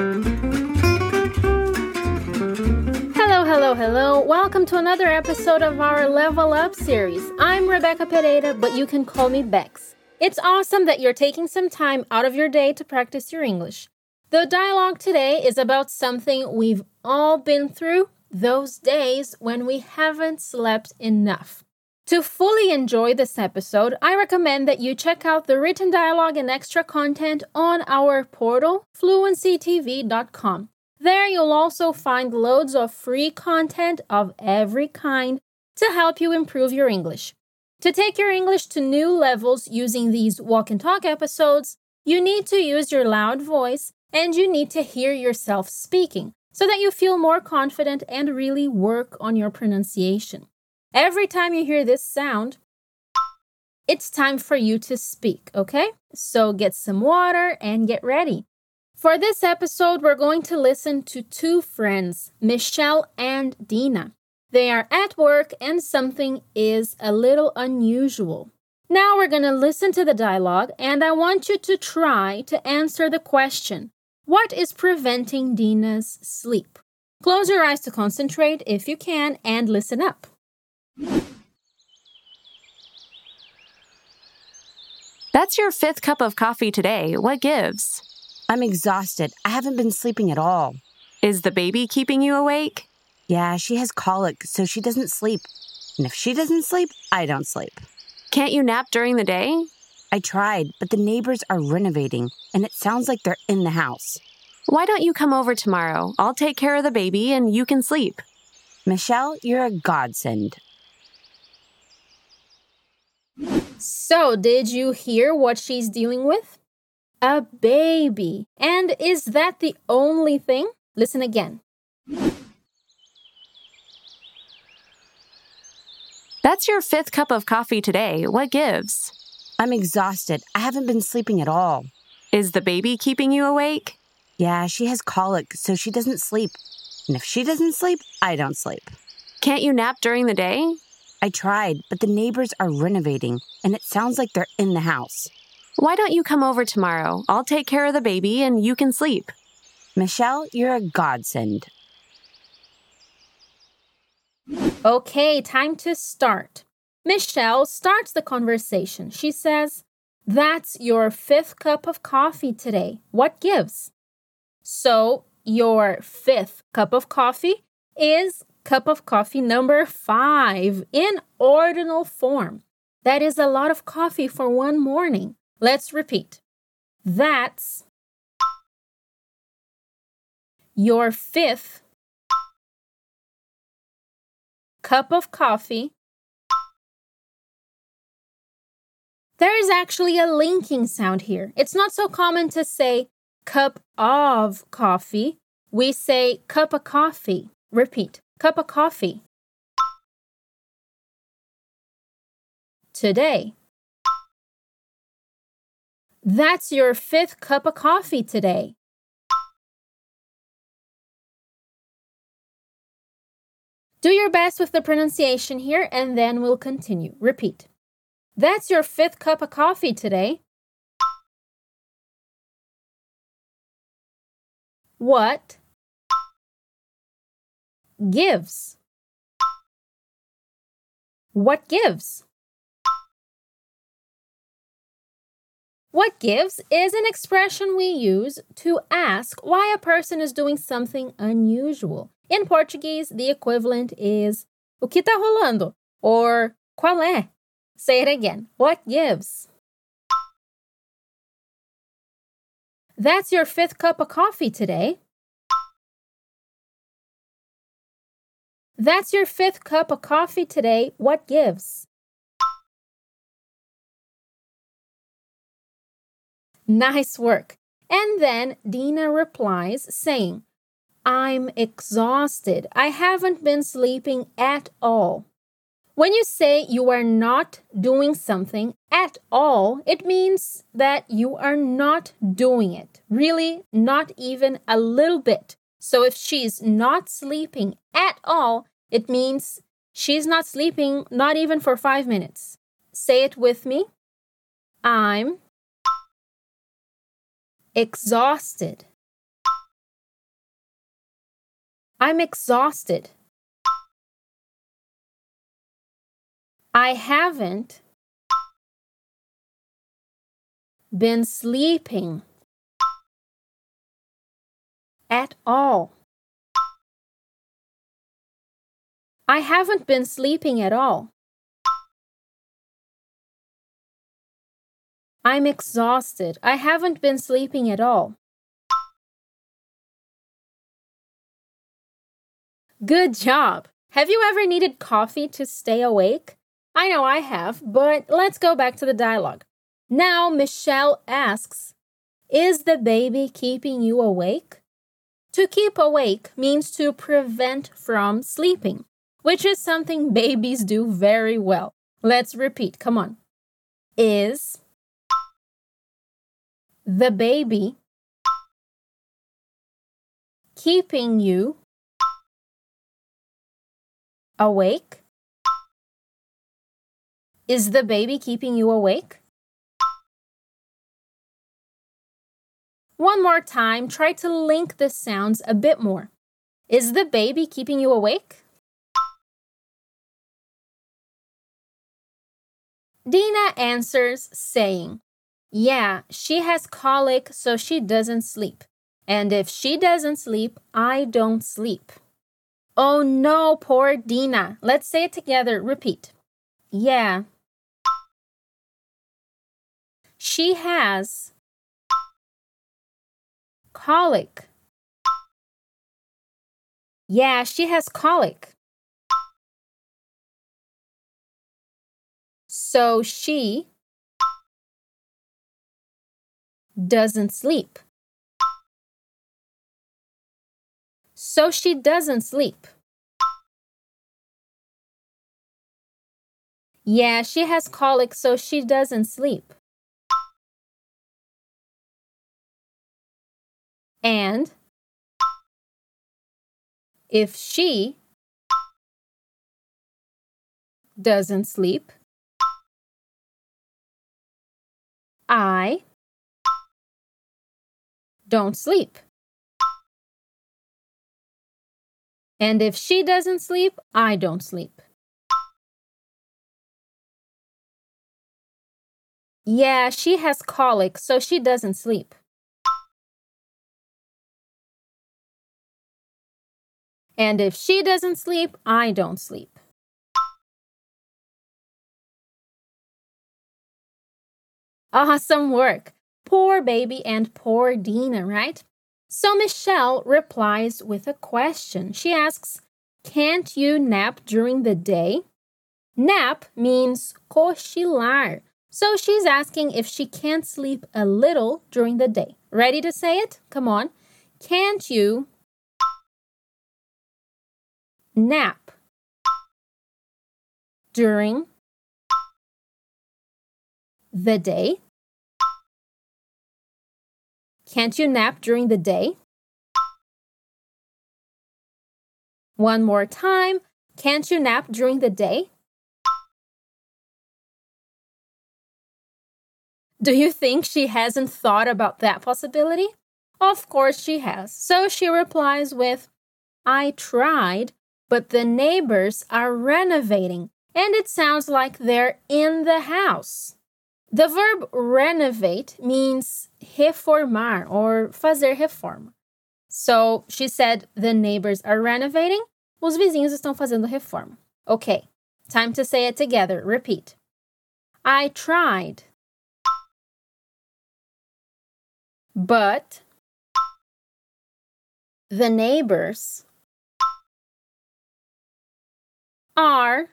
Hello, hello, hello. Welcome to another episode of our Level Up series. I'm Rebecca Pereira, but you can call me Bex. It's awesome that you're taking some time out of your day to practice your English. The dialogue today is about something we've all been through those days when we haven't slept enough. To fully enjoy this episode, I recommend that you check out the written dialogue and extra content on our portal, fluencytv.com. There, you'll also find loads of free content of every kind to help you improve your English. To take your English to new levels using these walk and talk episodes, you need to use your loud voice and you need to hear yourself speaking so that you feel more confident and really work on your pronunciation. Every time you hear this sound, it's time for you to speak, okay? So get some water and get ready. For this episode, we're going to listen to two friends, Michelle and Dina. They are at work and something is a little unusual. Now we're going to listen to the dialogue and I want you to try to answer the question What is preventing Dina's sleep? Close your eyes to concentrate if you can and listen up. That's your fifth cup of coffee today. What gives? I'm exhausted. I haven't been sleeping at all. Is the baby keeping you awake? Yeah, she has colic, so she doesn't sleep. And if she doesn't sleep, I don't sleep. Can't you nap during the day? I tried, but the neighbors are renovating, and it sounds like they're in the house. Why don't you come over tomorrow? I'll take care of the baby and you can sleep. Michelle, you're a godsend. So, did you hear what she's dealing with? A baby. And is that the only thing? Listen again. That's your fifth cup of coffee today. What gives? I'm exhausted. I haven't been sleeping at all. Is the baby keeping you awake? Yeah, she has colic, so she doesn't sleep. And if she doesn't sleep, I don't sleep. Can't you nap during the day? I tried, but the neighbors are renovating, and it sounds like they're in the house. Why don't you come over tomorrow? I'll take care of the baby and you can sleep. Michelle, you're a godsend. Okay, time to start. Michelle starts the conversation. She says, That's your fifth cup of coffee today. What gives? So, your fifth cup of coffee is cup of coffee number five in ordinal form. That is a lot of coffee for one morning. Let's repeat. That's your fifth cup of coffee. There is actually a linking sound here. It's not so common to say cup of coffee. We say cup of coffee. Repeat cup of coffee. Today. That's your fifth cup of coffee today. Do your best with the pronunciation here and then we'll continue. Repeat. That's your fifth cup of coffee today. What gives? What gives? What gives is an expression we use to ask why a person is doing something unusual. In Portuguese, the equivalent is o que tá rolando or qual é. Say it again. What gives? That's your fifth cup of coffee today. That's your fifth cup of coffee today. What gives? Nice work. And then Dina replies saying, I'm exhausted. I haven't been sleeping at all. When you say you are not doing something at all, it means that you are not doing it. Really, not even a little bit. So if she's not sleeping at all, it means she's not sleeping, not even for five minutes. Say it with me. I'm exhausted. I'm exhausted. I haven't been sleeping at all. I haven't been sleeping at all. I'm exhausted. I haven't been sleeping at all. Good job! Have you ever needed coffee to stay awake? I know I have, but let's go back to the dialogue. Now, Michelle asks, Is the baby keeping you awake? To keep awake means to prevent from sleeping, which is something babies do very well. Let's repeat. Come on. Is the baby keeping you awake? Is the baby keeping you awake? One more time, try to link the sounds a bit more. Is the baby keeping you awake? Dina answers saying, Yeah, she has colic, so she doesn't sleep. And if she doesn't sleep, I don't sleep. Oh no, poor Dina. Let's say it together. Repeat. Yeah. She has colic. Yeah, she has colic. So she doesn't sleep. So she doesn't sleep. Yeah, she has colic, so she doesn't sleep. And if she doesn't sleep, I don't sleep. And if she doesn't sleep, I don't sleep. Yeah, she has colic, so she doesn't sleep. And if she doesn't sleep, I don't sleep. Awesome work. Poor baby and poor Dina, right? So Michelle replies with a question. She asks, Can't you nap during the day? Nap means cochilar. So she's asking if she can't sleep a little during the day. Ready to say it? Come on. Can't you nap during the day? Can't you nap during the day? One more time. Can't you nap during the day? Do you think she hasn't thought about that possibility? Of course she has. So she replies with, I tried, but the neighbors are renovating, and it sounds like they're in the house. The verb renovate means reformar or fazer reforma. So she said the neighbors are renovating, os vizinhos estão fazendo reforma. Okay, time to say it together. Repeat. I tried. But the neighbors are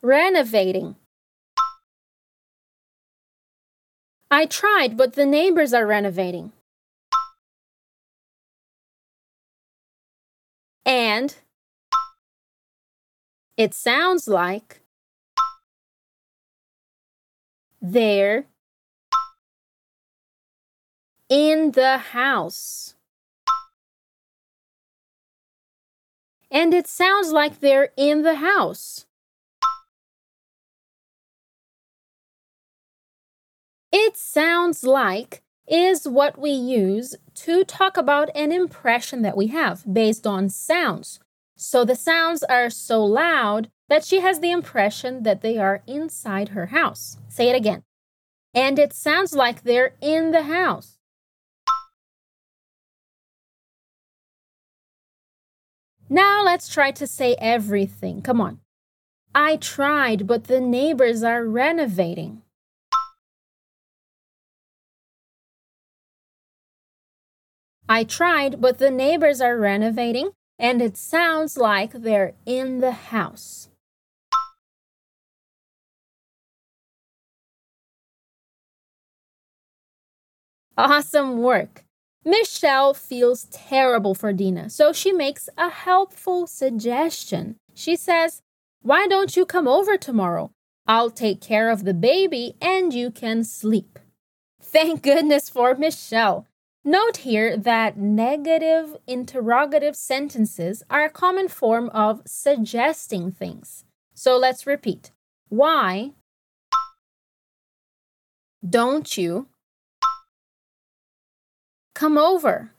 renovating. I tried, but the neighbors are renovating. And it sounds like they're in the house. And it sounds like they're in the house. It sounds like is what we use to talk about an impression that we have based on sounds. So the sounds are so loud that she has the impression that they are inside her house. Say it again. And it sounds like they're in the house. Now let's try to say everything. Come on. I tried, but the neighbors are renovating. I tried, but the neighbors are renovating, and it sounds like they're in the house. Awesome work! Michelle feels terrible for Dina, so she makes a helpful suggestion. She says, Why don't you come over tomorrow? I'll take care of the baby and you can sleep. Thank goodness for Michelle. Note here that negative interrogative sentences are a common form of suggesting things. So let's repeat. Why don't you come over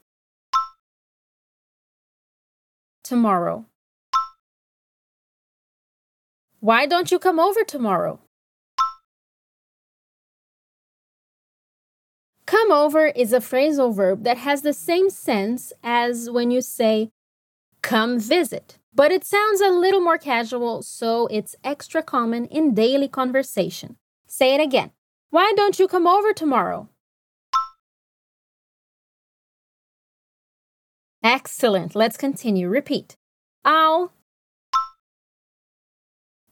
tomorrow? Why don't you come over tomorrow? Come over is a phrasal verb that has the same sense as when you say come visit, but it sounds a little more casual, so it's extra common in daily conversation. Say it again. Why don't you come over tomorrow? Excellent. Let's continue. Repeat. I'll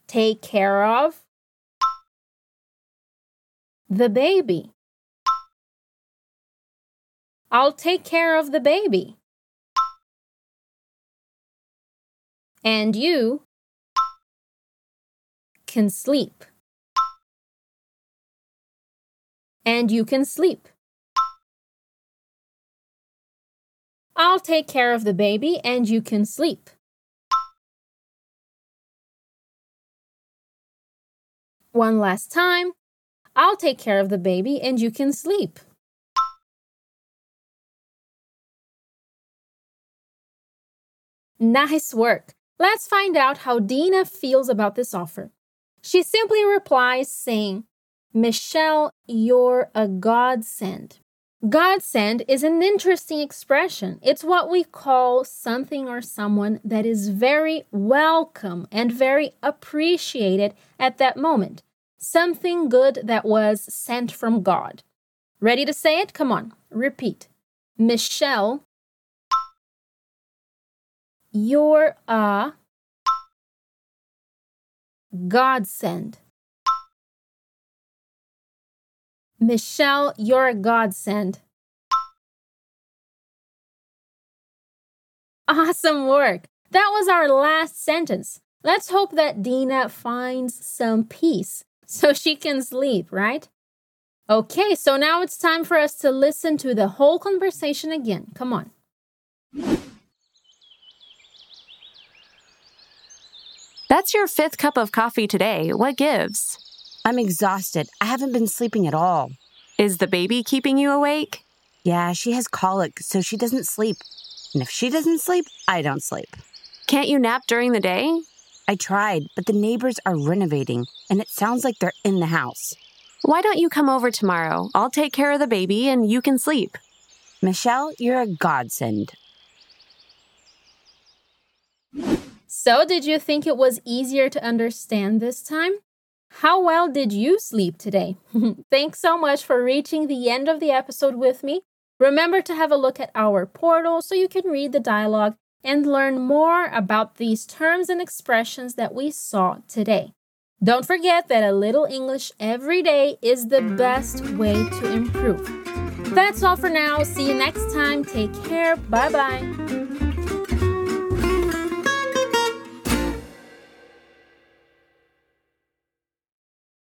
take care of the baby. I'll take care of the baby. And you can sleep. And you can sleep. I'll take care of the baby and you can sleep. One last time. I'll take care of the baby and you can sleep. Nice work. Let's find out how Dina feels about this offer. She simply replies saying, Michelle, you're a godsend. Godsend is an interesting expression. It's what we call something or someone that is very welcome and very appreciated at that moment. Something good that was sent from God. Ready to say it? Come on, repeat. Michelle you're a godsend. Michelle, you're a godsend. Awesome work. That was our last sentence. Let's hope that Dina finds some peace so she can sleep, right? Okay, so now it's time for us to listen to the whole conversation again. Come on. That's your fifth cup of coffee today. What gives? I'm exhausted. I haven't been sleeping at all. Is the baby keeping you awake? Yeah, she has colic, so she doesn't sleep. And if she doesn't sleep, I don't sleep. Can't you nap during the day? I tried, but the neighbors are renovating, and it sounds like they're in the house. Why don't you come over tomorrow? I'll take care of the baby and you can sleep. Michelle, you're a godsend. So, did you think it was easier to understand this time? How well did you sleep today? Thanks so much for reaching the end of the episode with me. Remember to have a look at our portal so you can read the dialogue and learn more about these terms and expressions that we saw today. Don't forget that a little English every day is the best way to improve. That's all for now. See you next time. Take care. Bye bye.